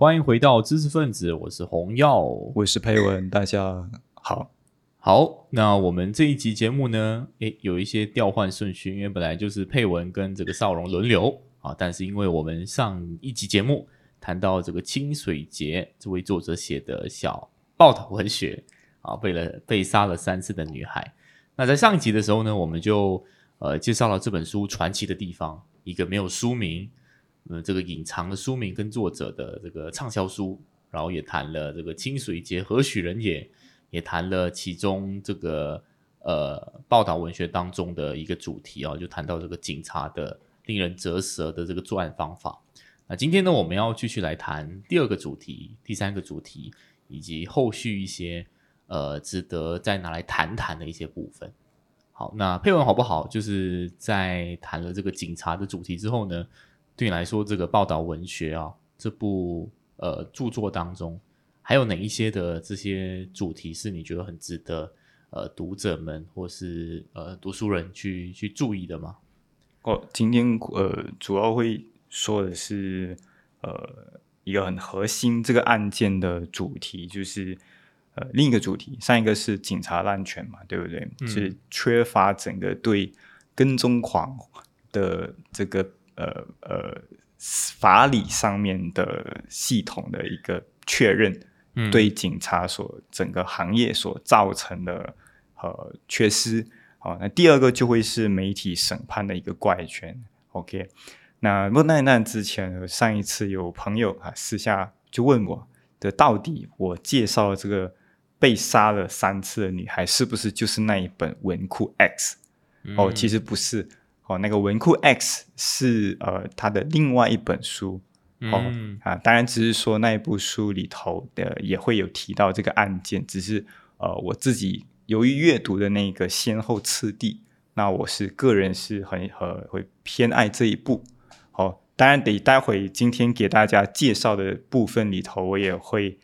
欢迎回到知识分子，我是洪耀，我是佩文，大家好。好，那我们这一集节目呢，诶，有一些调换顺序，因为本来就是佩文跟这个少荣轮流啊，但是因为我们上一集节目谈到这个清水节这位作者写的小报道文学啊，为了被杀了三次的女孩，那在上一集的时候呢，我们就呃介绍了这本书传奇的地方，一个没有书名，呃，这个隐藏的书名跟作者的这个畅销书，然后也谈了这个清水节何许人也。也谈了其中这个呃报道文学当中的一个主题啊，就谈到这个警察的令人折舌的这个作案方法。那今天呢，我们要继续来谈第二个主题、第三个主题，以及后续一些呃值得再拿来谈谈的一些部分。好，那配文好不好？就是在谈了这个警察的主题之后呢，对你来说，这个报道文学啊这部呃著作当中。还有哪一些的这些主题是你觉得很值得呃读者们或是呃读书人去去注意的吗？哦，今天呃主要会说的是呃一个很核心这个案件的主题，就是呃另一个主题，上一个是警察滥权嘛，对不对？是缺乏整个对跟踪狂的这个呃呃法理上面的系统的一个确认。对警察所整个行业所造成的呃缺失，好，那第二个就会是媒体审判的一个怪圈。OK，那若奈那之前上一次有朋友啊私下就问我的，到底我介绍这个被杀了三次的女孩是不是就是那一本文库 X？哦，其实不是，哦，那个文库 X 是呃他的另外一本书。哦啊，当然只是说那一部书里头的也会有提到这个案件，只是呃我自己由于阅读的那个先后次第，那我是个人是很呃会偏爱这一部。好，当然得待会今天给大家介绍的部分里头，我也会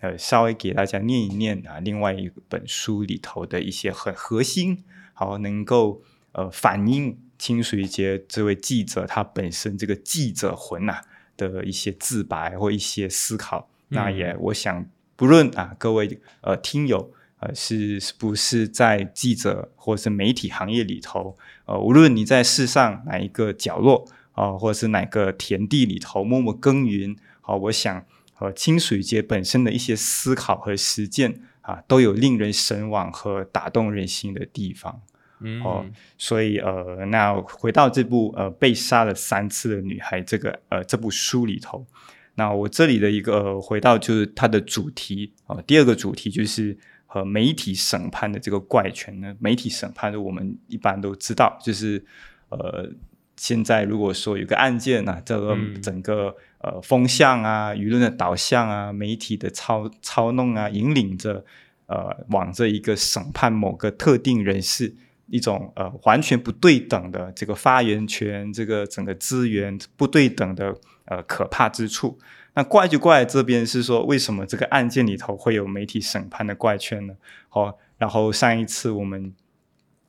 呃稍微给大家念一念啊，另外一本书里头的一些很核心，好能够呃反映清水节这位记者他本身这个记者魂呐。的一些自白或一些思考，那也我想，不论啊各位呃听友呃是是不是在记者或是媒体行业里头，呃无论你在世上哪一个角落啊，或者是哪个田地里头默默耕耘，好，我想呃清水节本身的一些思考和实践啊，都有令人神往和打动人心的地方。哦，所以呃，那回到这部呃被杀了三次的女孩这个呃这部书里头，那我这里的一个回到就是它的主题啊，第二个主题就是和媒体审判的这个怪圈呢。媒体审判的我们一般都知道，就是呃现在如果说有个案件啊，这个整个呃风向啊、舆论的导向啊、媒体的操操弄啊，引领着呃往这一个审判某个特定人士。一种呃完全不对等的这个发言权，这个整个资源不对等的呃可怕之处。那怪就怪这边是说，为什么这个案件里头会有媒体审判的怪圈呢？哦，然后上一次我们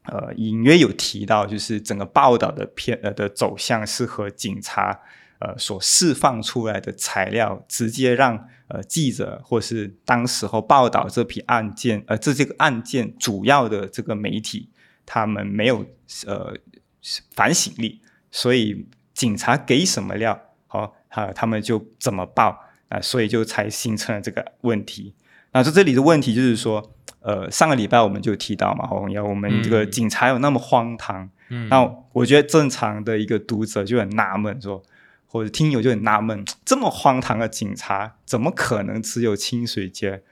呃隐约有提到，就是整个报道的片呃的走向是和警察呃所释放出来的材料，直接让呃记者或是当时候报道这批案件呃这这个案件主要的这个媒体。他们没有呃反省力，所以警察给什么料，好啊，他们就怎么报啊，所以就才形成了这个问题。那这这里的问题就是说，呃，上个礼拜我们就提到嘛，红要我们这个警察有那么荒唐，那我觉得正常的一个读者就很纳闷，说或者听友就很纳闷，这么荒唐的警察，怎么可能只有清水街？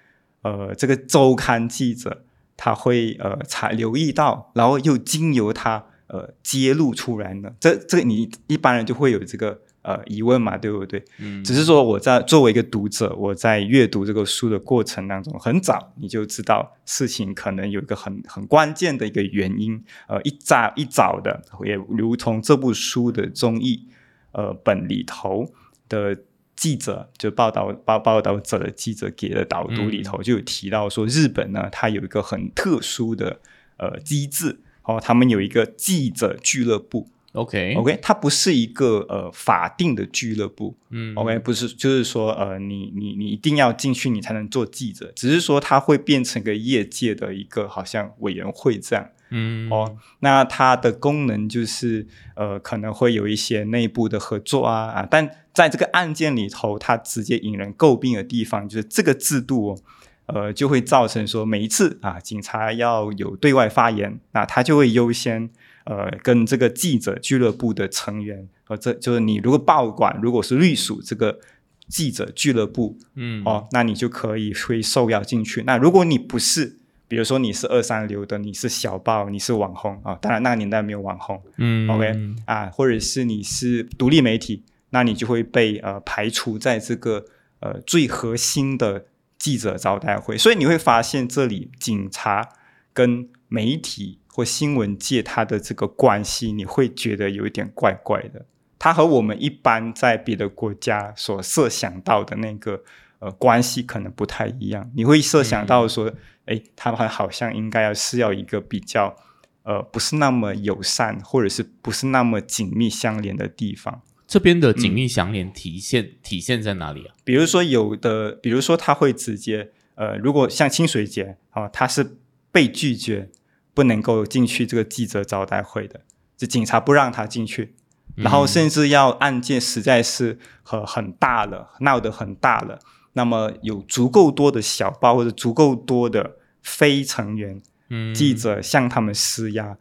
呃，这个周刊记者。他会呃才留意到，然后又经由他呃揭露出来呢？这这你一般人就会有这个呃疑问嘛，对不对？嗯，只是说我在作为一个读者，我在阅读这个书的过程当中，很早你就知道事情可能有一个很很关键的一个原因。呃，一早一早的，也如同这部书的中译呃本里头的。记者就报道报报道者的记者给的导读里头就有提到说，日本呢，它有一个很特殊的呃机制，哦，他们有一个记者俱乐部，OK OK，它不是一个呃法定的俱乐部。嗯 OK，不是，就是说，呃，你你你一定要进去，你才能做记者。只是说，它会变成个业界的一个好像委员会这样。嗯哦，那它的功能就是，呃，可能会有一些内部的合作啊啊，但在这个案件里头，它直接引人诟病的地方就是这个制度、哦，呃，就会造成说每一次啊，警察要有对外发言，那他就会优先呃跟这个记者俱乐部的成员，呃，这就是你如果报馆如果是隶属这个记者俱乐部，嗯哦，那你就可以会受邀进去。那如果你不是，比如说你是二三流的，你是小报，你是网红啊、当然那个年代没有网红嗯，OK 啊，或者是你是独立媒体，那你就会被呃排除在这个呃最核心的记者招待会。所以你会发现这里警察跟媒体或新闻界它的这个关系，你会觉得有一点怪怪的。它和我们一般在别的国家所设想到的那个呃关系可能不太一样。你会设想到说，哎、他们好像应该要是要一个比较呃不是那么友善，或者是不是那么紧密相连的地方。这边的嗯紧密相连体现、体现在哪里啊？比如说有的，比如说他会直接呃，如果像清水节啊、他是被拒绝不能够进去这个记者招待会的，就警察不让他进去。然后甚至要案件实在是很很大了，闹得很大了，那么有足够多的小报或者足够多的非成员嗯记者向他们施压，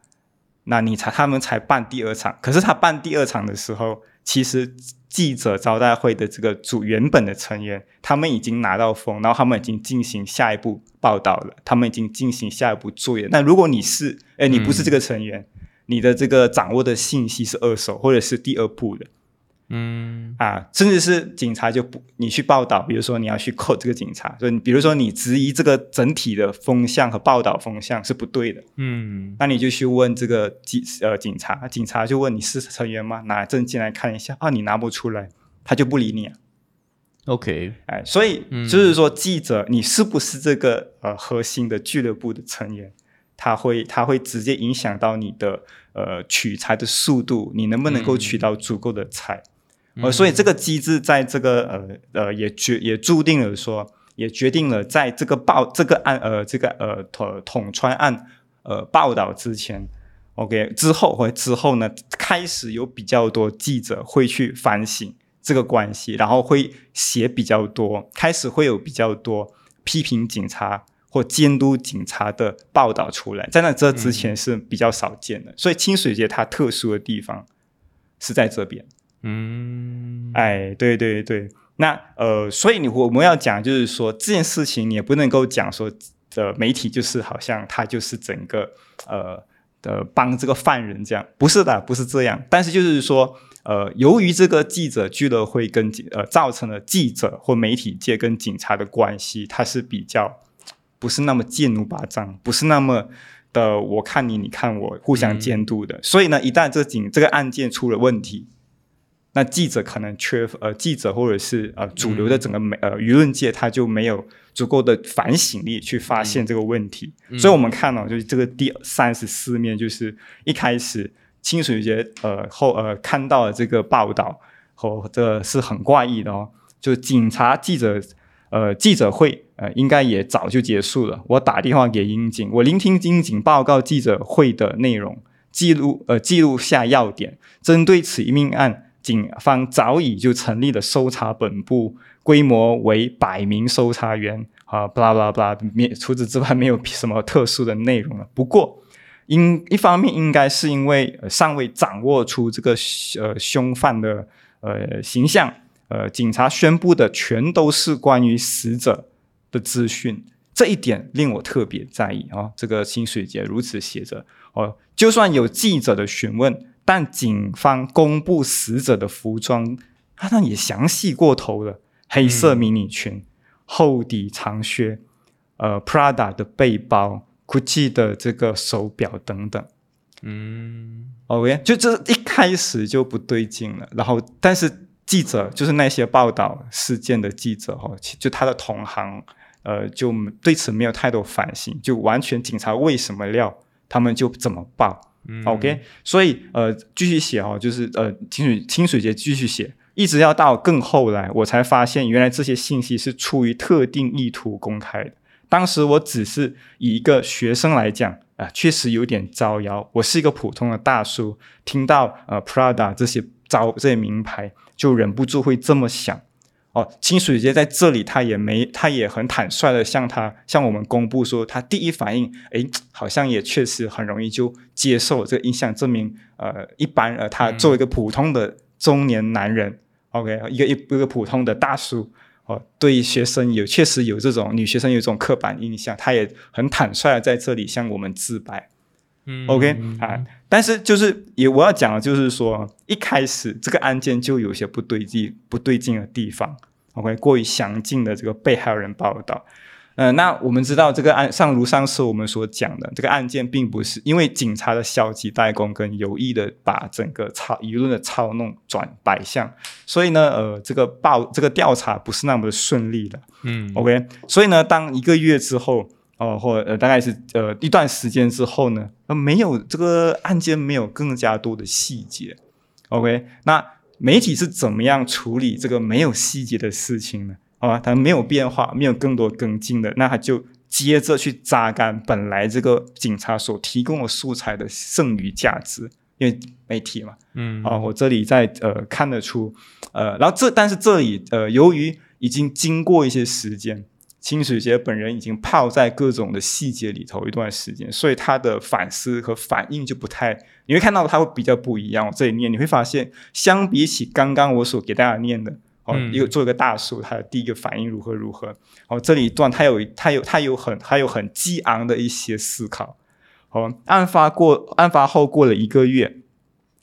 那你才他们才办第二场。可是他办第二场的时候，其实记者招待会的这个组原本的成员，他们已经拿到风，然后他们已经进行下一步报道了，他们已经进行下一步作业。那如果你是，哎，你不是这个成员，你的这个掌握的信息是二手或者是第二步的。嗯啊，甚至是警察就不你去报道，比如说你要去扣这个警察，所以你比如说你质疑这个整体的风向和报道风向是不对的，嗯那你就去问这个警呃警察，警察就问你是成员吗？拿证件来看一下啊，你拿不出来，他就不理你啊。，OK，哎，所以嗯就是说，记者你是不是这个呃核心的俱乐部的成员，他会他会直接影响到你的呃取材的速度，你能不能够取到足够的材。呃，所以这个机制在这个呃呃也决也注定了说，也决定了在这个报这个案呃这个呃统统川案呃报道之前，OK 之后或之后呢，开始有比较多记者会去反省这个关系，然后会写比较多，开始会有比较多批评警察或监督警察的报道出来，在那这之前是比较少见的，所以清水节它特殊的地方是在这边。嗯哎，对对对，那呃，所以你我们要讲，就是说这件事情，你也不能够讲说，呃，媒体就是好像他就是整个呃呃帮这个犯人这样，不是的，不是这样。但是就是说，呃，由于这个记者俱乐会跟呃造成了记者或媒体界跟警察的关系，它是比较不是那么剑弩拔张，不是那么。的，我看你，你看我，互相监督的。所以呢，一旦这警这个案件出了问题，那记者可能缺呃，记者或者是呃主流的整个媒呃舆论界，他就没有足够的反省力去发现这个问题。所以我们看到、就是这个第三十四面，就是一开始清水节呃后呃看到了这个报道后，这是很怪异的哦，就警察记者呃记者会呃应该也早就结束了。我打电话给英警，我聆听英警报告记者会的内容，记录呃记录下要点，针对此一命案。警方早已就成立了搜查本部，规模为百名搜查员啊，巴拉巴拉巴拉。没除此之外，没有什么特殊的内容了。不过，因一方面应该是因为、尚未掌握出这个呃凶犯的呃形象，呃，警察宣布的全都是关于死者的资讯，这一点令我特别在意啊。这个清水节如此写着哦，就算有记者的询问。但警方公布死者的服装，他那也详细过头了：黑色迷你裙、厚底长靴，呃，Prada 的背包，Gucci 的这个手表等等。嗯，OK，就这一开始就不对劲了。然后，但是记者就是那些报道事件的记者哈，就他的同行，呃，就对此没有太多反省，就完全警察为什么料，他们就怎么报。OK，所以呃，继续写哦，就是呃，清水清水节继续写，一直要到更后来，我才发现原来这些信息是出于特定意图公开的。当时我只是以一个学生来讲啊、确实有点招摇。我是一个普通的大叔，听到呃 Prada 这些招这些名牌，就忍不住会这么想。哦，清水节在这里，他也没，他也很坦率的向他向我们公布说，他第一反应，诶，好像也确实很容易就接受这个印象，证明呃，一般呃，他作为一个普通的中年男人、o k 一个一一个普通的大叔，哦，对学生有确实有这种女学生有这种刻板印象，他也很坦率的在这里向我们自白。嗯 OK 啊，但是就是也我要讲的就是说，一开始这个案件就有些不对劲、不对劲的地方。OK，过于详尽的这个被害人报道。呃，那我们知道这个案上如上次我们所讲的这个案件，并不是因为警察的消极怠工跟有意的把整个操舆论的操弄转摆向，所以呢，呃，这个报这个调查不是那么的顺利的。嗯 OK，所以呢，当一个月之后，哦、或呃大概是呃一段时间之后呢，呃没有这个案件没有更加多的细节。OK，那媒体是怎么样处理这个没有细节的事情呢？好吧，它没有变化，没有更多跟进的，那他就接着去榨干本来这个警察所提供的素材的剩余价值，因为媒体嘛，嗯啊，我这里在呃看得出，呃，然后这但是这里呃，由于已经经过一些时间，清水节本人已经泡在各种的细节里头一段时间，所以他的反思和反应就不太，你会看到他会比较不一样。我这里念你会发现，相比起刚刚我所给大家念的。哦，嗯一个做一个大叔，他的第一个反应如何如何？哦，这里一段他有他有他有很他有很激昂的一些思考。哦，案发过案发后过了一个月，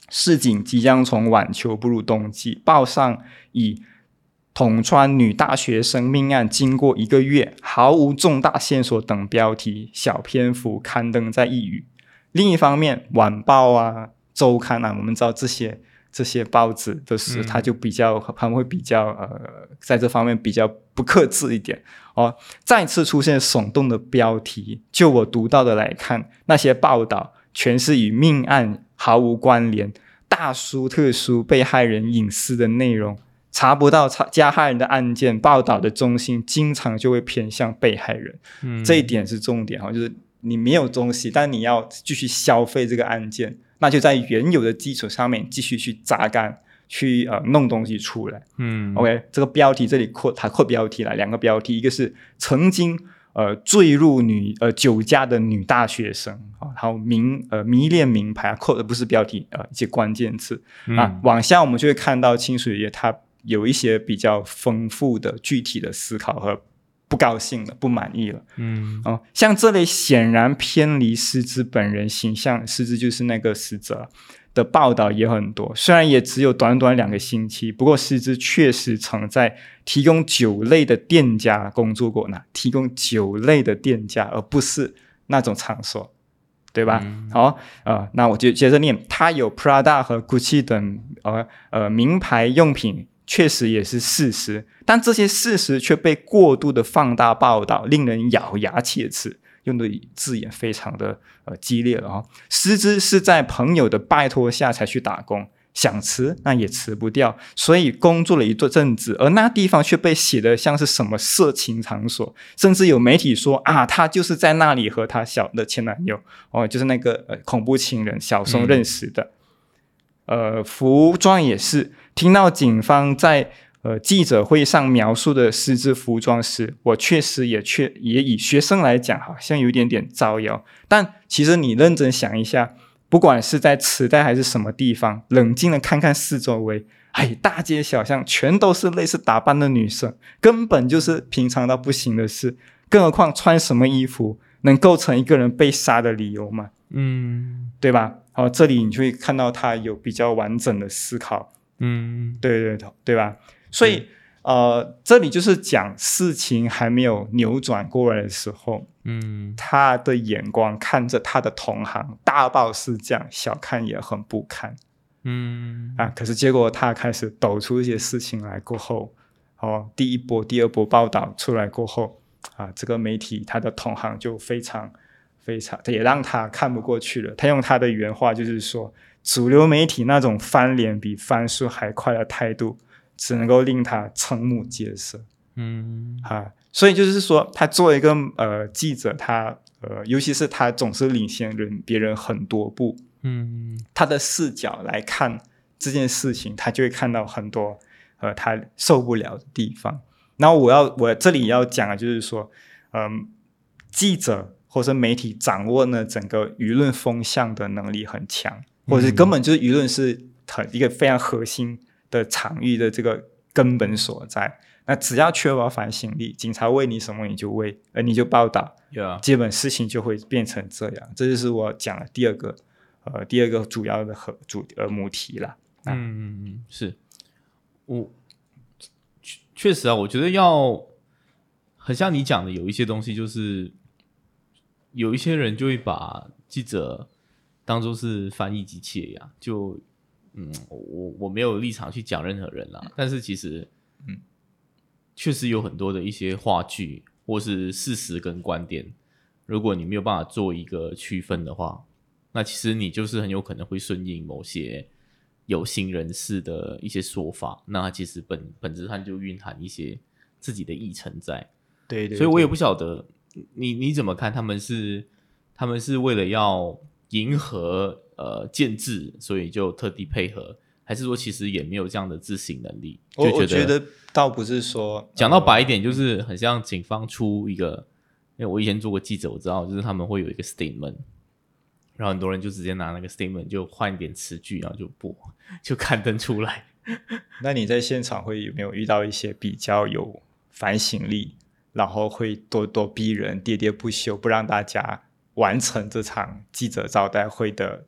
市井即将从晚秋步入冬季，报上以统川女大学生命案经过一个月，毫无重大线索等标题小篇幅刊登在一隅。另一方面，晚报啊、周刊啊，我们知道这些这些报纸都是，它就比较他们会比较呃，在这方面比较不克制一点哦。再次出现耸动的标题，就我读到的来看，那些报道全是与命案毫无关联、大书特书被害人隐私的内容。查不到查加害人的案件，报道的中心经常就会偏向被害人。嗯。这一点是重点哈，就是你没有东西，但你要继续消费这个案件，那就在原有的基础上面继续去榨干，去呃弄东西出来。嗯。OK，这个标题这里扩它扩标题了，两个标题，一个是曾经呃坠入女呃酒驾的女大学生啊，还有名呃迷恋名牌，扩的不是标题呃一些关键词。啊嗯，往下我们就会看到清水爷他有一些比较丰富的具体的思考和不高兴了、不满意了。嗯哦，像这类显然偏离狮子本人形象，狮子就是那个死者的报道也很多，虽然也只有短短两个星期，不过狮子确实曾在提供酒类的店家工作过呢，提供酒类的店家，而不是那种场所。对吧？嗯好，呃，那我就接着念，它有 Prada 和 Gucci 等呃呃名牌用品，确实也是事实，但这些事实却被过度的放大报道，令人咬牙切齿。用的字眼非常的呃激烈了哈、失之是在朋友的拜托下才去打工，想辞那也辞不掉，所以工作了一阵子，而那地方却被写的像是什么色情场所，甚至有媒体说啊，他就是在那里和他小的前男友哦，就是那个呃恐怖情人小松认识的。呃，服装也是，听到警方在呃记者会上描述的狮子服装时，我确实也确也以学生来讲，好像有一点点招摇。但其实你认真想一下，不管是在磁带还是什么地方，冷静的看看四周围，哎，大街小巷全都是类似打扮的女生，根本就是平常到不行的事。更何况穿什么衣服能构成一个人被杀的理由吗？嗯对吧？好，这里你就会看到他有比较完整的思考，嗯对对对，对吧？所以、呃，这里就是讲事情还没有扭转过来的时候，嗯他的眼光看着他的同行，大报是这样，小看也很不堪嗯啊。可是结果他开始抖出一些事情来过后，哦，第一波、第二波报道出来过后啊，这个媒体他的同行就非常非常他也让他看不过去了。他用他的原话就是说，主流媒体那种翻脸比翻书还快的态度，只能够令他瞠目结舌。嗯啊，所以就是说，他作为一个呃记者，他呃，尤其是他总是领先人别人很多步，嗯他的视角来看这件事情，他就会看到很多呃他受不了的地方。然后我要我这里要讲的就是说，嗯、记者或是媒体掌握呢整个舆论风向的能力很强，或者是根本就是舆论是很一个非常核心的场域的这个根本所在。那只要缺乏反省力，警察问你什么你就问，呃你就报道基本事情就会变成这样。这就是我讲的第二个，呃，第二个主要的和主呃母题了。嗯嗯嗯，是我确确实啊，我觉得要很像你讲的，有一些东西就是有一些人就会把记者当做是翻译机器一样，就嗯，我我没有立场去讲任何人啦，但是其实嗯，确实有很多的一些话剧或是事实跟观点，如果你没有办法做一个区分的话，那其实你就是很有可能会顺应某些有心人士的一些说法，那它其实本本质上就蕴含一些自己的议程在，对对所以我也不晓得你你怎么看，他们是他们是为了要迎合呃建制，所以就特地配合，还是说其实也没有这样的自省能力？我就我觉得倒不是说讲到呃白一点，就是很像警方出一个，因为我以前做过记者，我知道，就是他们会有一个 statement，然后很多人就直接拿那个 statement 就换一点词句，然后就播，就刊登出来。那你在现场会有没有遇到一些比较有反省力，然后会咄咄逼人、喋喋不休，不让大家完成这场记者招待会的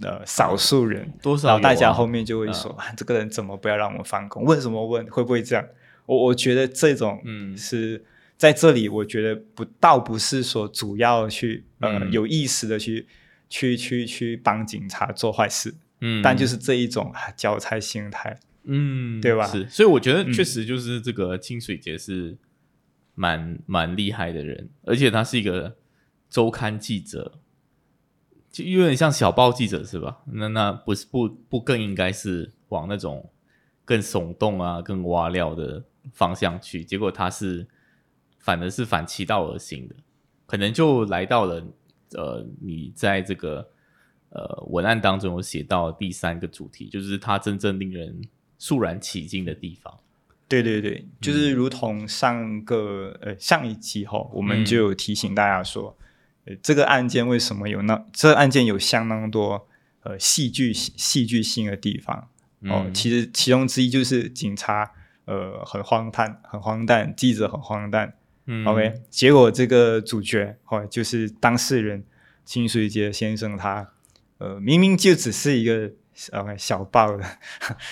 呃少数人？多少然后大家后面就会说、啊，这个人怎么不要让我们放工？问什么问？会不会这样？我我觉得这种嗯是在这里，我觉得不倒不是说主要去呃、嗯有意识的去去去去帮警察做坏事，嗯，但就是这一种啊交差心态。嗯，对吧是，所以我觉得嗯确实就是这个清水节是蛮蛮厉害的人，而且他是一个周刊记者，就有点像小报记者是吧？那那不是不不更应该是往那种更耸动啊、更挖料的方向去？结果他是反而是反其道而行的，可能就来到了呃，你在这个呃文案当中有写到第三个主题，就是他真正令人肃然起敬的地方。对对对，就是如同上个呃上一集哈，我们嗯就有提醒大家说，呃，这个案件为什么有那这个案件有相当多呃戏剧戏剧性的地方哦。嗯其实其中之一就是警察呃很荒诞，很荒诞，记者很荒诞。嗯 OK，结果这个主角哦就是当事人清水杰先生他呃明明就只是一个呃小报的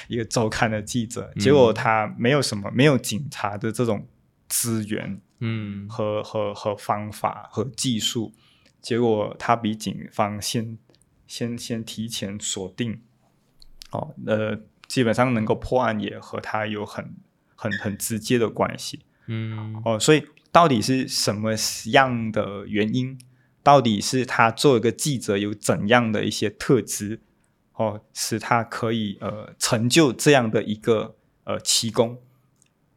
一个周刊的记者，结果他没有什么没有警察的这种资源嗯。和和和方法和技术，结果他比警方先先先提前锁定。哦呃基本上能够破案也和他有很很很直接的关系。嗯。哦，所以到底是什么样的原因？到底是他作为一个记者有怎样的一些特质，哦，使他可以呃成就这样的一个呃奇功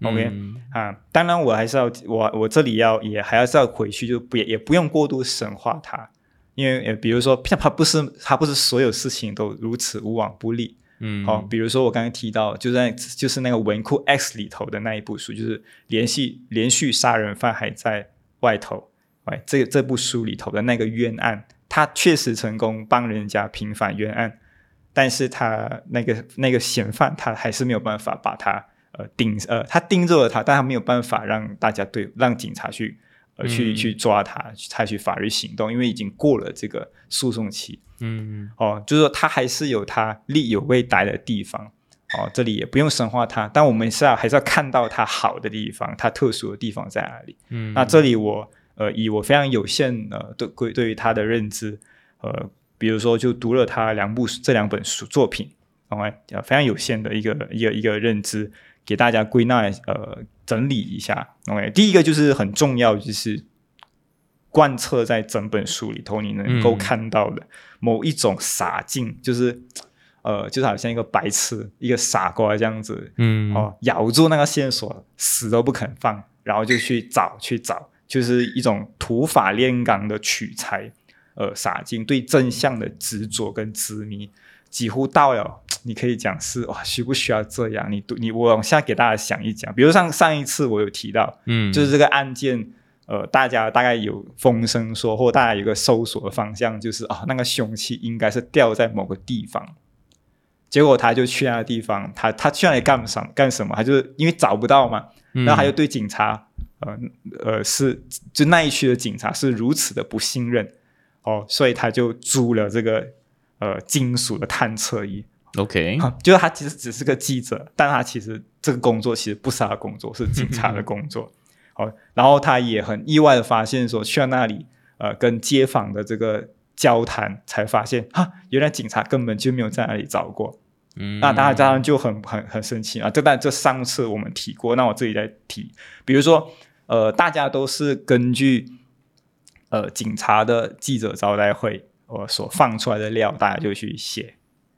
？OK、嗯啊，当然我还是要我我这里要也还是要回去，就不也也不用过度神化他，因为呃比如说 他不是他不是所有事情都如此无往不利，嗯。好、比如说我刚刚提到，就在就是那个文库 X 里头的那一部书，就是连续连续杀人犯还在外头，哎，这这部书里头的那个冤案，他确实成功帮人家平反冤案，但是他那个那个嫌犯，他还是没有办法把他呃盯呃，他盯住了他，但他没有办法让大家对让警察去呃去、嗯去抓他，去采取法律行动，因为已经过了这个诉讼期。嗯哦，就是说他还是有他力有未逮的地方。哦，这里也不用神化他，但我们是要还是要看到他好的地方，他特殊的地方在哪里。嗯那这里我呃以我非常有限呃对对对于他的认知，呃，比如说就读了他两部这两本书作品，哦，呃非常有限的一个一个一个认知，给大家归纳呃整理一下。OK，第一个就是很重要，就是贯彻在整本书里头，你能够嗯。看到的某一种傻劲，就是呃，就是好像一个白痴、一个傻瓜这样子，嗯，哦，咬住那个线索，死都不肯放，然后就去找去找，就是一种土法炼钢的取材，呃，傻劲对真相的执着跟执迷，几乎到了你可以讲是哇，需不需要这样？你你我往下给大家想一讲，比如上上一次我有提到，嗯，就是这个案件。呃，大家大概有风声说，或大家有个搜索的方向，就是啊，那个凶器应该是掉在某个地方。结果他就去那个地方，他他去那里干什干什么？他就是因为找不到嘛，嗯，然后他就对警察，呃呃是就那一区的警察是如此的不信任哦，所以他就租了这个呃金属的探测仪，OK，哈就是他其实只是个记者，但他其实这个工作其实不是他的工作，是警察的工作。哦，然后他也很意外的发现说，去到那里，呃，跟街坊的这个交谈，才发现哈，原来警察根本就没有在那里找过。嗯，那当然，当然就很很很生气啊！这但这上次我们提过，那我自己再提，比如说，呃，大家都是根据呃警察的记者招待会我所放出来的料，大家就去写。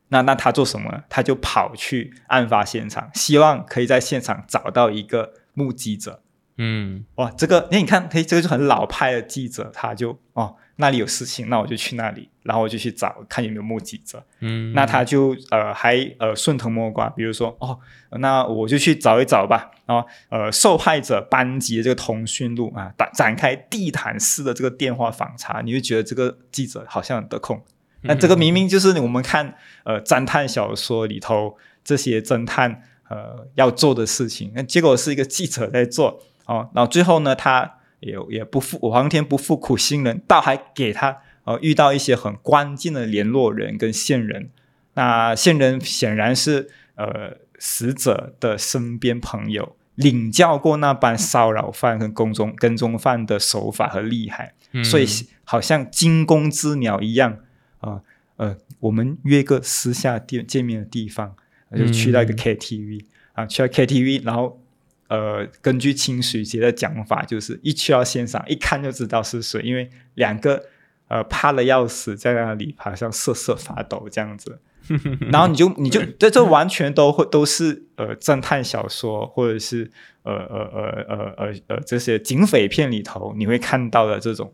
那那他做什么呢？他就跑去案发现场，希望可以在现场找到一个目击者。嗯哇，这个，那你看，嘿，这个就很老派的记者，他就哦，那里有事情，那我就去那里，然后我就去找看有没有目击者。嗯，那他就呃还呃顺藤摸瓜，比如说哦，那我就去找一找吧。然后呃，受害者班级的这个通讯录啊，展展开地毯式的这个电话访查，你就觉得这个记者好像很得空。那这个明明就是我们看呃侦探小说里头这些侦探呃要做的事情，那结果是一个记者在做哦。然后最后呢，他也也不负我皇天不负苦心人，倒还给他呃遇到一些很关键的联络人跟线人。那线人显然是呃死者的身边朋友，领教过那般骚扰犯跟跟踪跟踪犯的手法和厉害。嗯所以好像惊弓之鸟一样啊呃我们约个私下见见面的地方，就去到一个嗯 KTV、啊，去到 KTV，然后呃，根据清水节的讲法，就是一去到现场，一看就知道是谁，因为两个呃怕的要死，在那里好像瑟瑟发抖这样子。然后你就你就这这完全都会都是呃侦探小说或者是呃呃呃呃呃呃这些警匪片里头你会看到的这种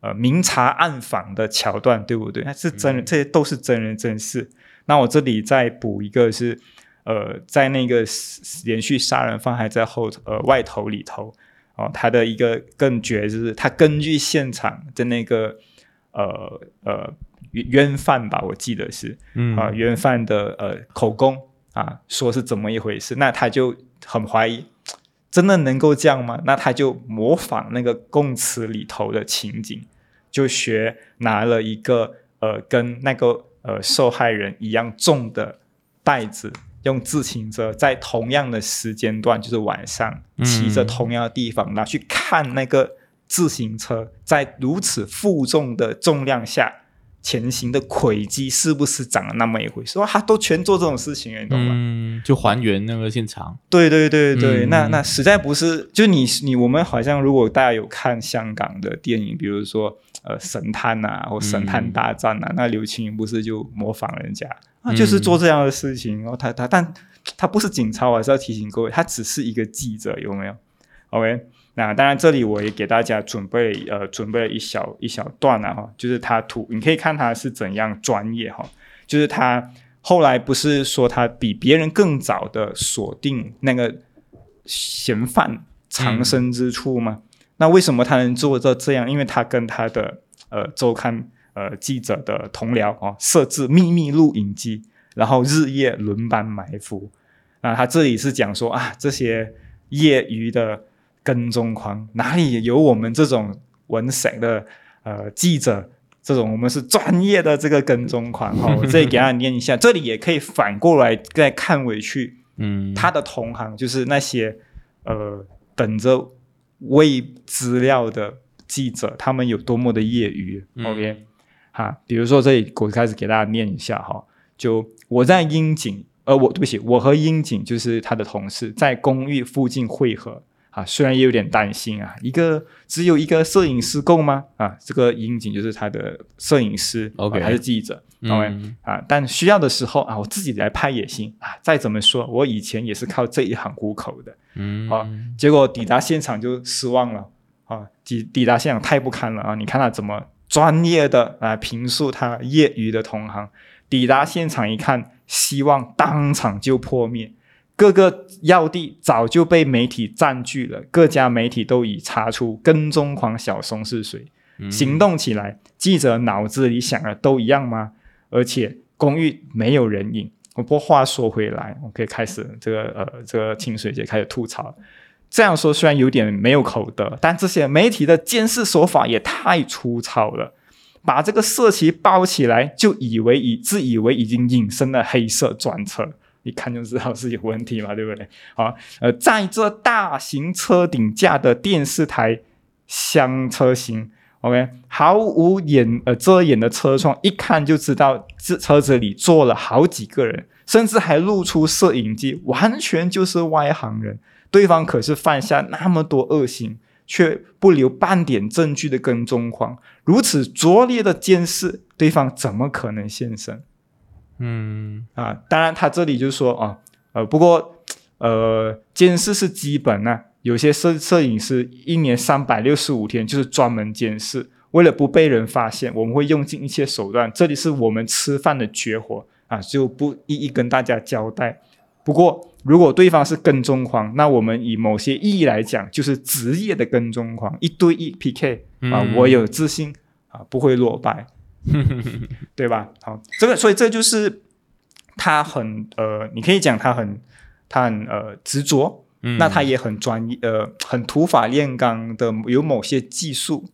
呃明察暗访的桥段，对不对？那是真人，这些都是真人真事。那我这里再补一个是呃在那个连续杀人犯还在后呃外头里头哦，他的一个更绝就是他根据现场的那个呃呃冤冤犯吧，我记得是。嗯啊，冤犯的呃口供啊，说是怎么一回事，那他就很怀疑，真的能够这样吗？那他就模仿那个供词里头的情景，就学拿了一个呃跟那个呃受害人一样重的袋子，用自行车在同样的时间段，就是晚上骑着嗯同样的地方，然后去看那个自行车在如此负重的重量下。前行的轨迹是不是长了那么一回事？哇，他都全做这种事情了，你懂吗？嗯，就还原那个现场，对对对对，嗯那那实在不是，就你你我们好像如果大家有看香港的电影，比如说呃神探啊或神探大战啊，那刘青云不是就模仿人家啊，就是做这样的事情，然后他他但他不是警察，我还是要提醒各位，他只是一个记者，有没有？OK，那当然这里我也给大家准备呃准备了一小一小段啊哈，就是他图你可以看他是怎样专业哈，就是他。后来不是说他比别人更早的锁定那个嫌犯藏身之处吗？那为什么他能做到这样？因为他跟他的呃周刊呃记者的同僚哦，设置秘密录影机，然后日夜轮班埋伏。那他这里是讲说啊，这些业余的跟踪狂哪里有我们这种文神的呃记者？这种我们是专业的这个跟踪狂哈，我 这里给大家念一下，这里也可以反过来再看回去，嗯，他的同行就是那些呃等着喂资料的记者，他们有多么的业余。嗯 OK，哈，比如说这里我开始给大家念一下哈，就我在樱井，呃，我对不起，我和樱井就是他的同事在公寓附近汇合啊，虽然也有点担心啊，一个只有一个摄影师够吗？啊，这个樱井就是他的摄影师还是记者，OK、嗯啊，但需要的时候啊，我自己来拍也行啊。再怎么说，我以前也是靠这一行糊口的。嗯，啊结果抵达现场就失望了啊！抵抵达现场太不堪了啊！你看他怎么专业的啊评述他业余的同行，抵达现场一看，希望当场就破灭。各个要地早就被媒体占据了，各家媒体都已查出跟踪狂小松是谁。嗯行动起来，记者脑子里想的都一样吗？而且公寓没有人影。不过话说回来，我可以开始这个呃这个清水节开始吐槽。这样说虽然有点没有口德，但这些媒体的监视手法也太粗糙了。把这个色旗包起来，就以为以自以为已经隐身了黑色专车，一看就知道是有问题嘛，对不对？好，呃，在这大型车顶架的电视台厢车型，OK，毫无掩呃遮掩的车窗，一看就知道这车子里坐了好几个人，甚至还露出摄影机，完全就是外行人。对方可是犯下那么多恶行，却不留半点证据的跟踪狂，如此拙劣的监视，对方怎么可能现身？嗯啊，当然他这里就是说啊，呃，不过呃，监视是基本呢、有些摄摄影师一年三百六十五天就是专门监视，为了不被人发现，我们会用尽一切手段。这里是我们吃饭的绝活啊，就不一一跟大家交代。不过，如果对方是跟踪狂，那我们以某些意义来讲，就是职业的跟踪狂，一对一 PK 啊，嗯我有自信啊，不会落败，对吧？好，这个所以这就是他很呃，你可以讲他很他很呃执着，嗯，那他也很专业呃，很土法炼钢的有某些技术。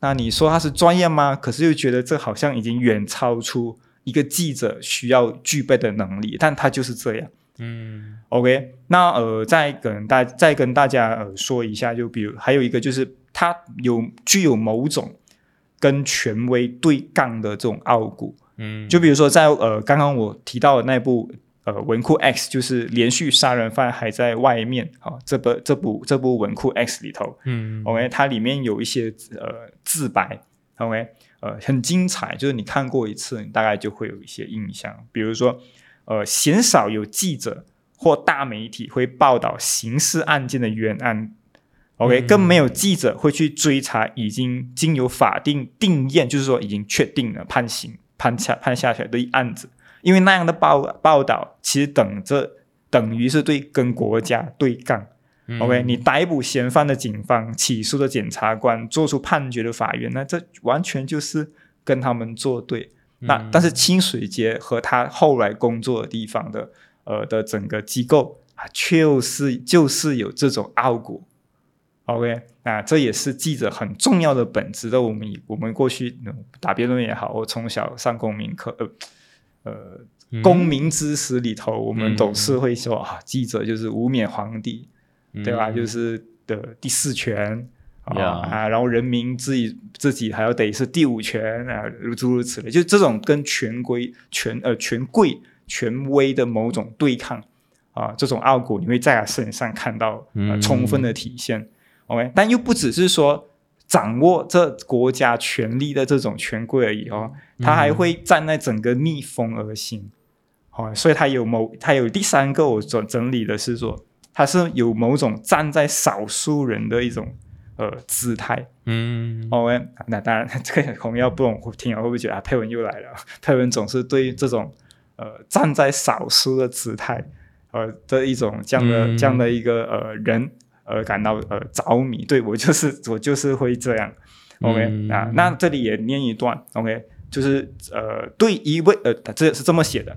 那你说他是专业吗？可是又觉得这好像已经远超出一个记者需要具备的能力，但他就是这样。嗯 OK，那呃，再跟大再跟大家呃说一下，就比如还有一个就是他有具有某种跟权威对杠的这种傲骨，嗯，就比如说在呃刚刚我提到的那部呃文库 X，就是连续杀人犯还在外面啊、这部这部这部文库 X 里头。嗯，OK，它里面有一些呃自白，OK，呃很精彩，就是你看过一次，你大概就会有一些印象，比如说呃鲜少有记者或大媒体会报道刑事案件的冤案。OK，、嗯更没有记者会去追查已经经由法定定验，就是说已经确定了判刑判下判下去的案子，因为那样的报报道其实等着等于是对跟国家对杠。嗯 OK，你逮捕嫌犯的警方、起诉的检察官、做出判决的法院，那这完全就是跟他们作对。那嗯但是清水节和他后来工作的地方的呃的整个机构啊，就是就是有这种傲骨。OK，那这也是记者很重要的本质的。我们我们过去嗯打辩论也好，我从小上公民课，呃呃，嗯公民知识里头，我们嗯总是会说啊，记者就是无冕皇帝，对吧？嗯就是的第四权。啊啊，然后人民自己自己还要得是第五权啊，诸如此类，就这种跟权规、权呃权贵、权威的某种对抗啊，这种傲骨你会在他身上看到充分的体现。OK，但又不只是说掌握这国家权力的这种权贵而已哦，他还会站在整个逆风而行。哦，所以他有某，他有第三个我整整理的是说，他是有某种站在少数人的一种呃姿态。嗯 OK，那当然这个红药不懂听了会不会觉得啊，佩文又来了？佩文总是对这种呃站在少数的姿态呃的一种这样的、嗯这样的一个呃人而感到呃着迷。对我就是我就是会这样。OK，、嗯啊，那这里也念一段。OK，就是呃对一位呃这是这么写的，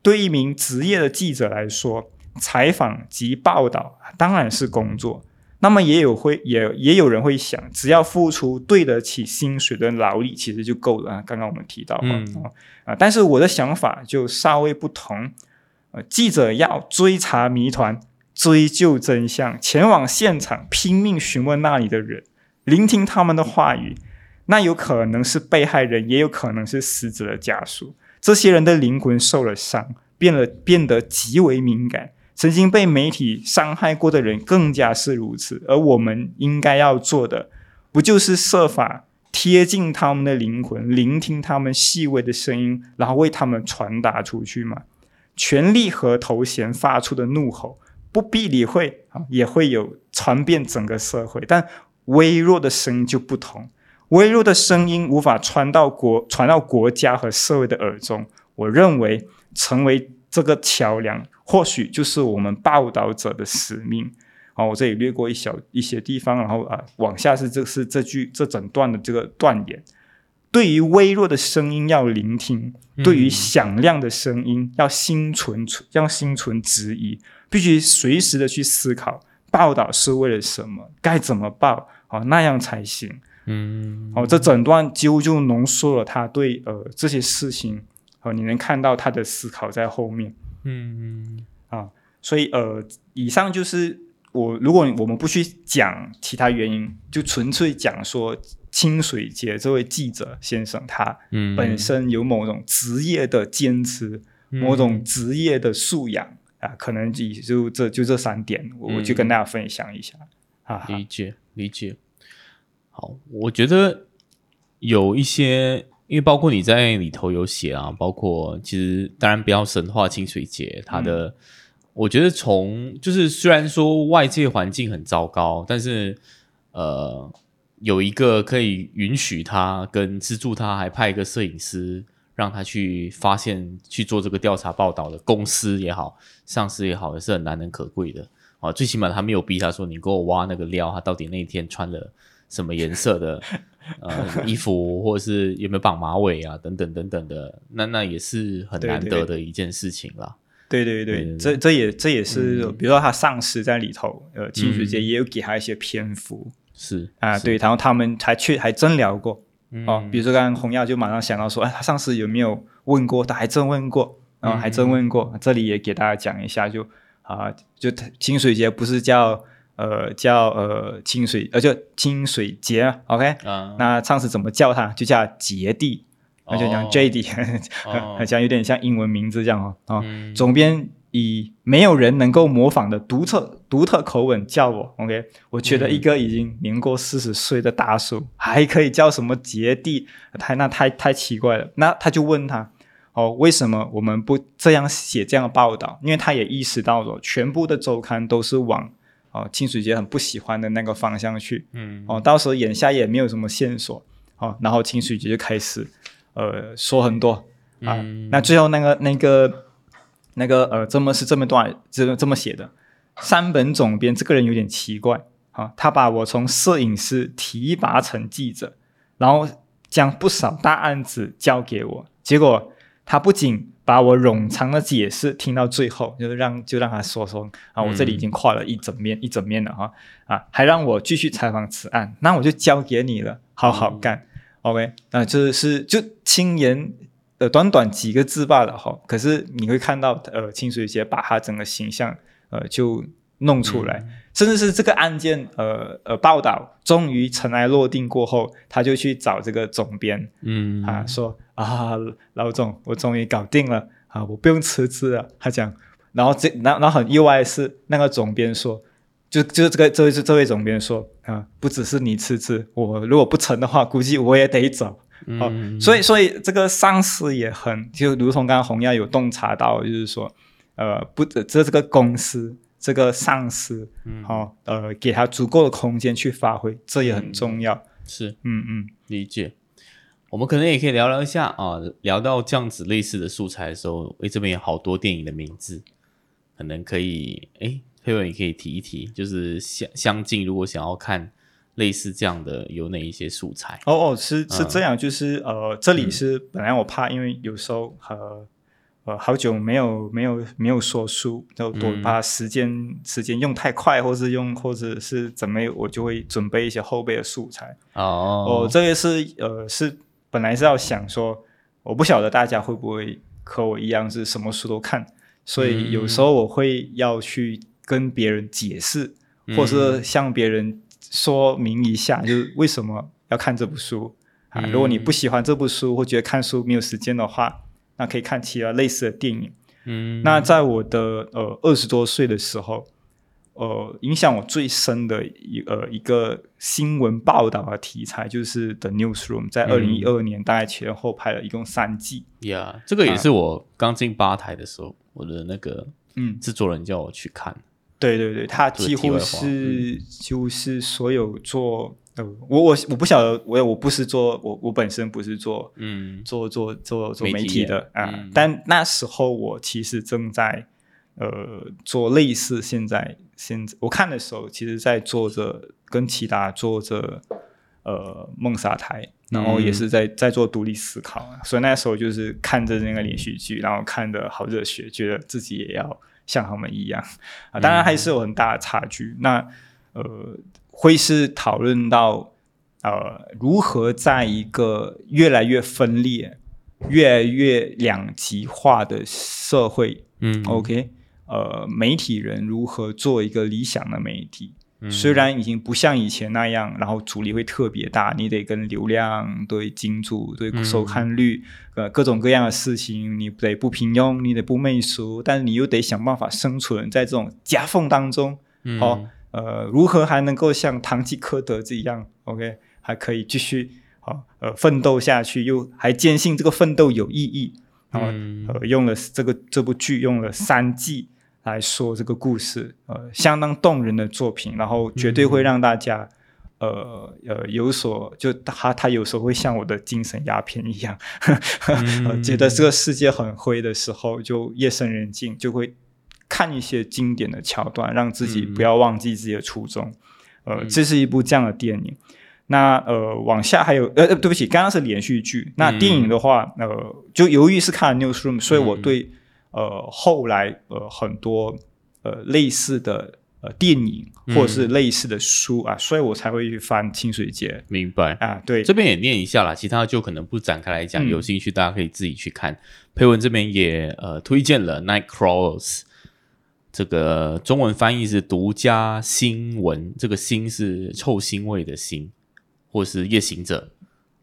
对一名职业的记者来说，采访及报道当然是工作。那么也有会也也有人会想，只要付出对得起薪水的劳力，其实就够了啊。刚刚我们提到嘛，嗯啊啊，但是我的想法就稍微不同。呃，记者要追查谜团，追究真相，前往现场拼命询问那里的人，聆听他们的话语。那有可能是被害人，也有可能是死者的家属。这些人的灵魂受了伤，变了变得极为敏感，曾经被媒体伤害过的人更加是如此。而我们应该要做的，不就是设法贴近他们的灵魂，聆听他们细微的声音，然后为他们传达出去吗？权力和头衔发出的怒吼，不必理会啊，也会有传遍整个社会。但微弱的声音就不同，微弱的声音无法传到国传到国家和社会的耳中。我认为，成为这个桥梁，或许就是我们报道者的使命。好，我这里略过一小一些地方，然后啊，往下是这是这句这整段的这个断言。对于微弱的声音要聆听，对于响亮的声音要心存要心存质疑，必须随时的去思考，报道是为了什么，该怎么报，哦，那样才行。嗯，哦，这整段几乎就浓缩了他对呃这些事情，哦，你能看到他的思考在后面。嗯啊，所以呃，以上就是我如果我们不去讲其他原因，就纯粹讲说。清水节这位记者先生，他本身有某种职业的坚持，某种职业的素养啊，可能也就这就这三点，我就跟大家分享一下啊。理解理解。好，我觉得有一些，因为包括你在里头有写啊，包括其实当然不要神话清水节，他的，我觉得从就是虽然说外界环境很糟糕，但是呃。有一个可以允许他跟资助他，还派一个摄影师让他去发现、去做这个调查报道的公司也好、上司也好，也是很难能可贵的啊。最起码他没有逼他说：“你给我挖那个料，他到底那天穿了什么颜色的呃衣服，或者是有没有绑马尾啊，等等等等的。”那那也是很难得的一件事情啦。对对对，这这也这也是，比如说他上司在里头，呃，清水节也有给他一些篇幅。是啊，对，然后他们还去还真聊过。哦，比如说刚刚红耀就马上想到说，哎，他上司有没有问过？他还真问过，然后还真问过。这里也给大家讲一下，就啊，就清水节不是叫呃叫呃清水，呃就清水节，OK，那上司怎么叫他？就叫杰地，那就讲 J D，讲有点像英文名字这样哦。啊，总编。以没有人能够模仿的独特独特口吻叫我，OK？我觉得一个已经年过四十岁的大叔还可以叫什么杰弟，太那太太奇怪了。那他就问他，哦，为什么我们不这样写这样的报道？因为他也意识到了，全部的周刊都是往哦清水节很不喜欢的那个方向去，嗯，哦，到时候眼下也没有什么线索，哦，然后清水节就开始呃说很多啊，那最后那个那个。那个呃，这么是这么段，这这么写的。三本总编这个人有点奇怪啊，他把我从摄影师提拔成记者，然后将不少大案子交给我。结果他不仅把我冗长的解释听到最后，就是让就让他说说啊，我这里已经跨了一整面一整面了哈啊，还让我继续采访此案，那我就交给你了，好好干。OK，那这是就轻言。呃，短短几个字罢了哈，可是你会看到，呃，清水节把他整个形象，呃，就弄出来，甚至是这个案件，呃呃，报道终于尘埃落定过后，他就去找这个总编，嗯啊，说啊，老总，我终于搞定了啊，我不用辞职了。他讲，然后这，然然后很意外的是，那个总编说，就就是这个这位这位总编说啊，不只是你辞职，我如果不成的话，估计我也得走。好，所以所以这个上司也很，就如同刚刚洪耀有洞察到，就是说，呃，不，这这个公司这个上司，好，呃，给他足够的空间去发挥，这也很重要。是，嗯嗯，理解。我们可能也可以聊聊一下啊，聊到这样子类似的素材的时候，诶，这边有好多电影的名字，可能可以，诶，佩文也可以提一提，就是相相近，如果想要看。类似这样的有哪一些素材？哦哦，是是这样，就是呃，这里是本来我怕，因为有时候呃呃好久没有没有没有说书，就多怕时间时间用太快，或是用或者是怎么，我就会准备一些后备的素材。哦，哦，这个是呃是本来是要想说，我不晓得大家会不会和我一样是什么书都看，所以有时候我会要去跟别人解释，或是向别人。说明一下，就是为什么要看这部书啊？如果你不喜欢这部书，或觉得看书没有时间的话，那可以看其他类似的电影嗯，那在我的呃二十多岁的时候，呃，影响我最深的一呃一个新闻报道的题材就是《The Newsroom》，在二零一二年大概前后拍了一共三季。呀，这个也是我刚进吧台的时候，我的那个嗯，制作人叫我去看。对对对，他几乎是就是所有做呃，我我我不晓得，我我不是做我我本身不是做嗯做做做做媒媒体的啊、嗯。但那时候我其实正在呃做类似现在现在我看的时候，其实在做着跟其他做着呃梦沙台，然后也是在在做独立思考啊，所以那时候就是看着那个连续剧，然后看的好热血，觉得自己也要像他们一样啊，当然还是有很大的差距。那呃，会是讨论到呃如何在一个越来越分裂、越来越两极化的社会、嗯 o k 呃，媒体人如何做一个理想的媒体？嗯。虽然已经不像以前那样，然后阻力会特别大，你得跟流量、对金主、对收看率、呃各种各样的事情，你得不平庸，你得不媚俗，但是你又得想办法生存在这种夹缝当中。嗯。好、呃，如何还能够像堂吉诃德这样，OK，还可以继续好呃奋斗下去，又还坚信这个奋斗有意义，然后、嗯。呃用了这个这部剧用了三季来说这个故事，呃，相当动人的作品，然后绝对会让大家。呃呃，有所就他他有时候会像我的精神鸦片一样，呃 觉得这个世界很灰的时候，就夜深人静，就会看一些经典的桥段，让自己不要忘记自己的初衷。呃，这是一部这样的电影。那呃，往下还有呃，呃对不起，刚刚是连续剧。那电影的话，呃，就由于是看了 Newsroom，所以我对呃后来呃很多呃类似的呃电影或者是类似的书啊，所以我才会去翻《清水节明白。》啊。对，这边也念一下啦，其他就可能不展开来讲，嗯有兴趣大家可以自己去看。配文这边也呃推荐了《Nightcrawlers》，这个中文翻译是独家新闻，这个“新”是臭腥味的“腥”，或是夜行者。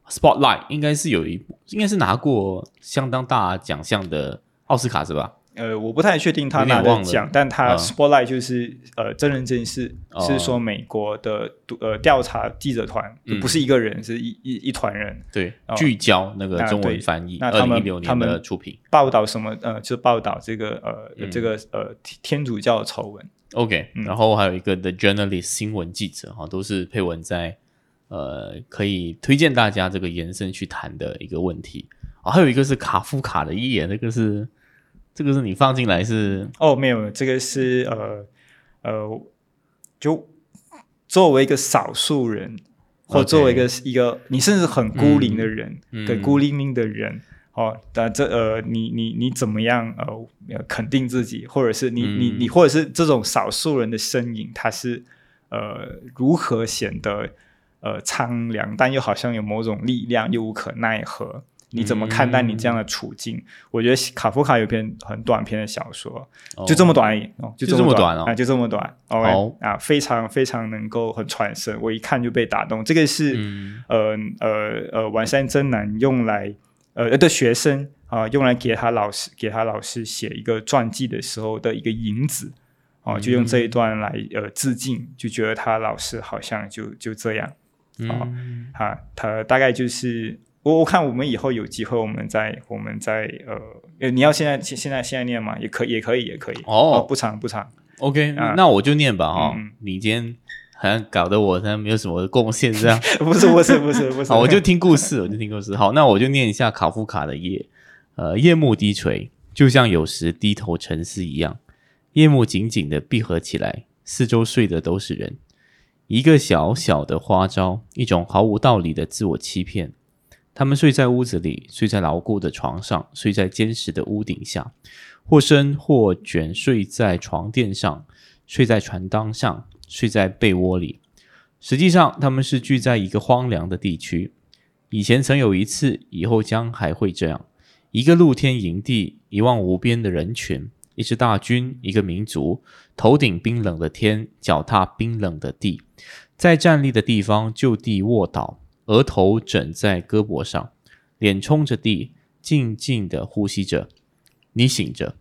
Spotlight 应该是有一部，应该是拿过相当大奖项的奥斯卡是吧？呃，我不太确定他拿的奖，但他嗯。Spotlight 就是、呃真人真事，哦。是说美国的呃调查记者团，就不是一个人，是一一一团人。对，哦。聚焦那个啊中文翻译，二那他们零一六年他们的出品。报道什么呃，就报道这个呃、嗯。这个呃天主教的丑闻。OK，、嗯。然后还有一个 The Journalist 新闻记者哈，都是配文在呃可以推荐大家这个延伸去谈的一个问题。啊、还有一个是卡夫卡的夜，那个是这个是你放进来是哦，没有，这个是呃呃，就作为一个少数人，或作为一个一个你甚至很孤零的人，嗯对孤零零的人。哦，那这呃，你你你怎么样呃呃肯定自己，或者是你、你嗯你，或者是这种少数人的身影，他是呃如何显得呃苍凉，但又好像有某种力量，又无可奈何？你怎么看待你这样的处境？我觉得卡夫卡有篇很短篇的小说，就这么短而已哦，就就这么短哦啊，就这么短。好 OK 啊，非常非常能够很传神，我一看就被打动。这个是、嗯呃呃呃，完善真男用来呃的学生啊、用来给他老师给他老师写一个传记的时候的一个引子哦、就用这一段来呃致敬，就觉得他老师好像就就这样嗯啊，他大概就是。我我看我们以后有机会，我们再我们再呃呃，你要现在现现在现在念吗？也可也可以也可以哦不长不长。OK，、啊那我就念吧哈、嗯你今天好像搞得我好像没有什么贡献这样。不是不是不是不是，好，我就听故事，我就听故事。好，那我就念一下卡夫卡的夜。呃，夜幕低垂，就像有时低头沉思一样。夜幕紧紧的闭合起来，四周睡的都是人。一个小小的花招，一种毫无道理的自我欺骗。他们睡在屋子里，睡在牢固的床上，睡在坚实的屋顶下，或深或卷睡在床垫上，睡在船裆上，睡在被窝里。实际上，他们是聚在一个荒凉的地区。以前曾有一次，以后将还会这样：一个露天营地，一望无边的人群，一支大军，一个民族，头顶冰冷的天，脚踏冰冷的地，在站立的地方就地卧倒，额头枕在胳膊上，脸冲着地，静静的呼吸着。你醒着，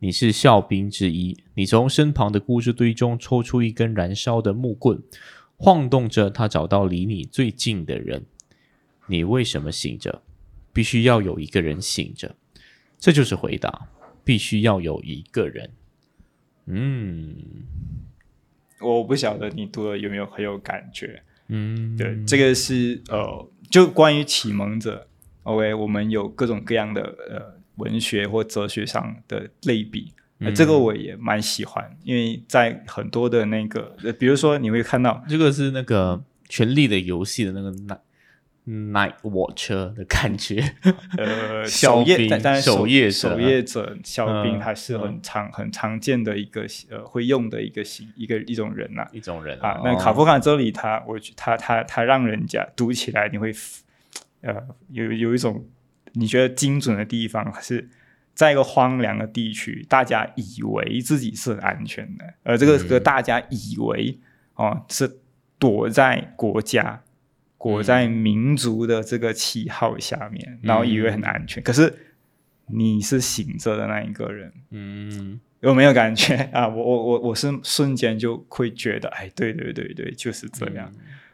你是哨兵之一，你从身旁的故事堆中抽出一根燃烧的木棍，晃动着它，找到离你最近的人。你为什么醒着？必须要有一个人醒着，这就是回答。必须要有一个人。嗯，我不晓得你读了有没有很有感觉。嗯，对，这个是呃，就关于启蒙者。OK，我们有各种各样的呃文学或哲学上的类比，呃，这个我也蛮喜欢，因为在很多的那个，呃比如说你会看到这个是那个《权力的游戏》的那个 Night Night Watcher 的感觉。呃小守夜，兵但守夜者守夜者小兵嗯还是很常很常见的一个呃会用的一个形一个一种人呐、一种人啊，那卡夫卡这里他，我觉他他他让人家读起来，你会呃有有一种你觉得精准的地方，是在一个荒凉的地区，大家以为自己是很安全的，而这个这个大家以为哦是躲在国家、躲在民族的这个旗号下面，然后以为很安全，可是你是醒着的那一个人，嗯。有没有感觉？啊？我我我我是瞬间就会觉得，哎，对对对对，就是这样。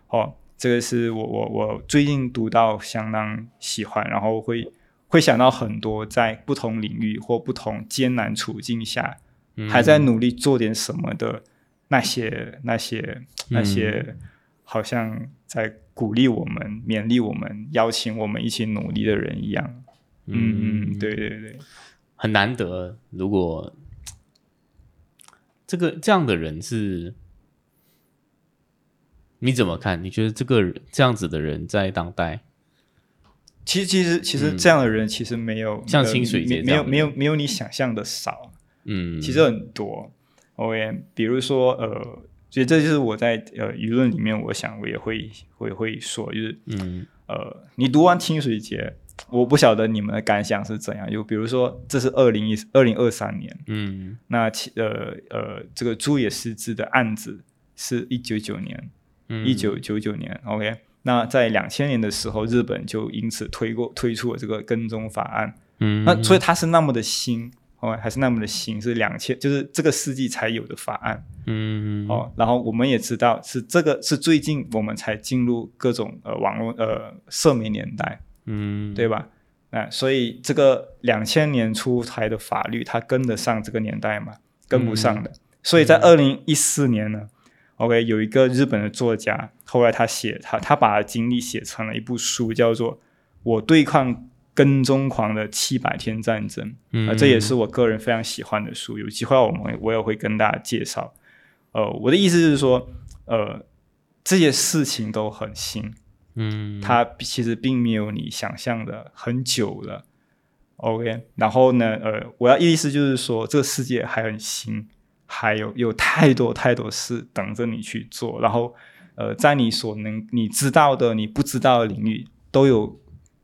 哦，这个是我我我最近读到相当喜欢，然后会会想到很多在不同领域或不同艰难处境下，嗯。还在努力做点什么的那些那些那些，好像在鼓励我们、勉励我们、邀请我们一起努力的人一样。嗯嗯，对对对。很难得。如果这个这样的人是，你怎么看？你觉得这个这样子的人在当代，其实，其实，其实这样的人其实没有呃像清水节没没有没有没有你想象的少，嗯，其实很多。O. M. 比如说呃，所以这就是我在呃舆论里面，我想我也会会会说，就是嗯呃，你读完清水节，我不晓得你们的感想是怎样。就比如说，这是二零一二零二三年，嗯那其呃呃，这个朱野失之的案子是一九九年，嗯，一九九九年，OK。那在两千年的时候，日本就因此推过推出了这个跟踪法案。嗯，那所以它是那么的新哦，还是那么的新，是两千，就是这个世纪才有的法案嗯哦。然后我们也知道，是这个是最近我们才进入各种呃网络呃社媒年代，嗯对吧？那所以这个两千年出台的法律，它跟得上这个年代吗？跟不上的。所以在二零一四年呢，OK，有一个日本的作家，后来他写他他把经历写成了一部书，叫做《我对抗跟踪狂的七百天战争》啊、这也是我个人非常喜欢的书。有机会我们我也会跟大家介绍。呃，我的意思是说，呃，这些事情都很新，嗯它其实并没有你想象的很久了。OK，然后呢，呃，我要意思就是说，这个世界还很新，还有有太多太多事等着你去做。然后，呃，在你所能你知道的、你不知道的领域，都有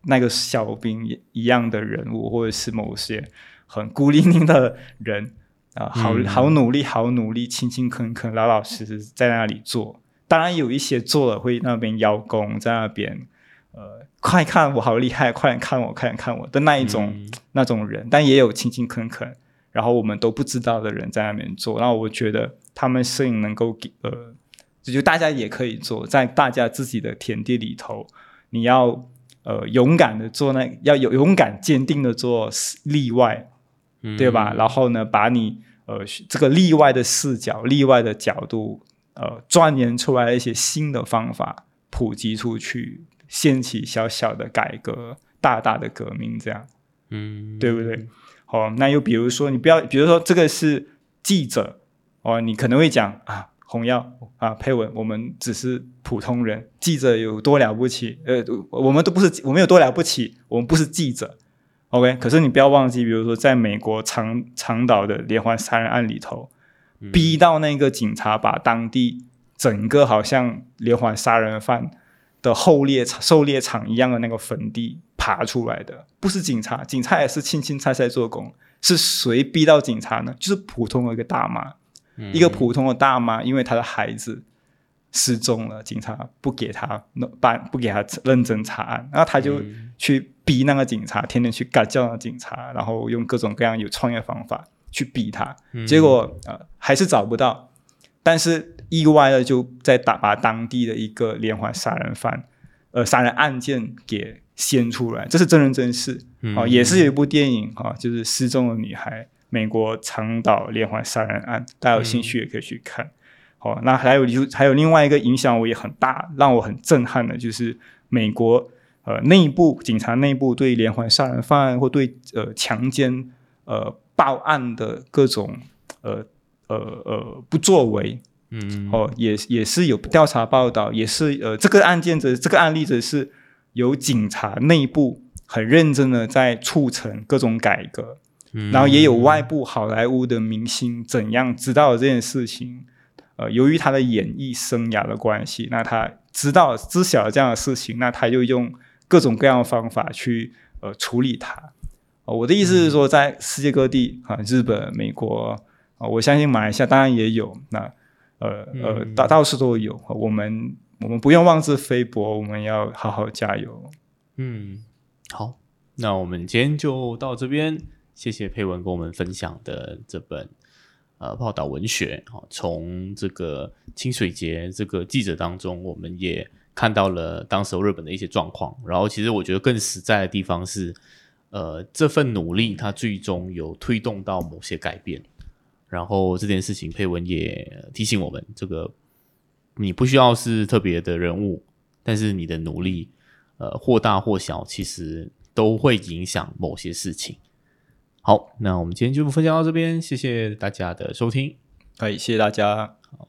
那个小兵一一样的人物，或者是某些很孤零零的人啊、好嗯好努力，好努力，勤勤恳恳，老老实实在那里做。当然有一些做了会那边邀功，在那边呃，快看我好厉害，快点看我，快点看我的那一种、嗯那种人，但也有勤勤恳恳，然后我们都不知道的人在那边做。然后我觉得他们摄影能够给呃，就就大家也可以做，在大家自己的田地里头，你要呃勇敢的做那，要有勇敢坚定的做例外，对吧？然后呢，把你呃这个例外的视角、例外的角度，呃，钻研出来一些新的方法，普及出去，掀起小小的改革、大大的革命，这样嗯对不对？好、那又比如说，你不要，比如说这个是记者哦，你可能会讲啊，洪耀啊，配文，我们只是普通人，记者有多了不起？呃，我们都不是，我们有多了不起？我们不是记者。OK，可是你不要忘记，比如说在美国长长岛的连环杀人案里头，逼到那个警察把当地整个好像连环杀人犯的后猎狩猎场一样的那个坟地爬出来的，不是警察，警察也是轻轻菜菜做工，是谁逼到警察呢？就是普通的一个大妈，一个普通的大妈，因为她的孩子失踪了，警察不给她办，不给她认真查案，然后她就去逼那个警察，天天去干叫那个警察，然后用各种各样有创业方法去逼他，结果呃还是找不到，但是意外的就在打把当地的一个连环杀人犯，呃杀人案件给掀出来，这是真人真事啊，也是有一部电影啊，就是失踪的女孩，美国长岛连环杀人案，大家有兴趣也可以去看。好，那还有就还有另外一个影响我也很大，让我很震撼的，就是美国呃内部警察内部对连环杀人犯案或对呃强奸呃报案的各种呃呃呃不作为，嗯，哦，也也是有调查报道，也是呃这个案件的这个案例则是有警察内部很认真的在促成各种改革，然后也有外部好莱坞的明星怎样知道这件事情。呃，由于他的演艺生涯的关系，那他知道知晓了这样的事情，那他就用各种各样的方法去呃处理它。我的意思是说，在世界各地啊，日本、美国啊，我相信马来西亚当然也有，那呃呃，到到处都有。我们我们不用妄自菲薄，我们要好好加油。嗯，好，那我们今天就到这边，谢谢佩文跟我们分享的这本。呃，报道文学哦，从这个清水节这个记者当中，我们也看到了当时日本的一些状况。然后，其实我觉得更实在的地方是，呃，这份努力它最终有推动到某些改变。然后这件事情，佩文也提醒我们，这个你不需要是特别的人物，但是你的努力，呃，或大或小，其实都会影响某些事情。好，那我们今天就分享到这边，谢谢大家的收听。哎，谢谢大家。好。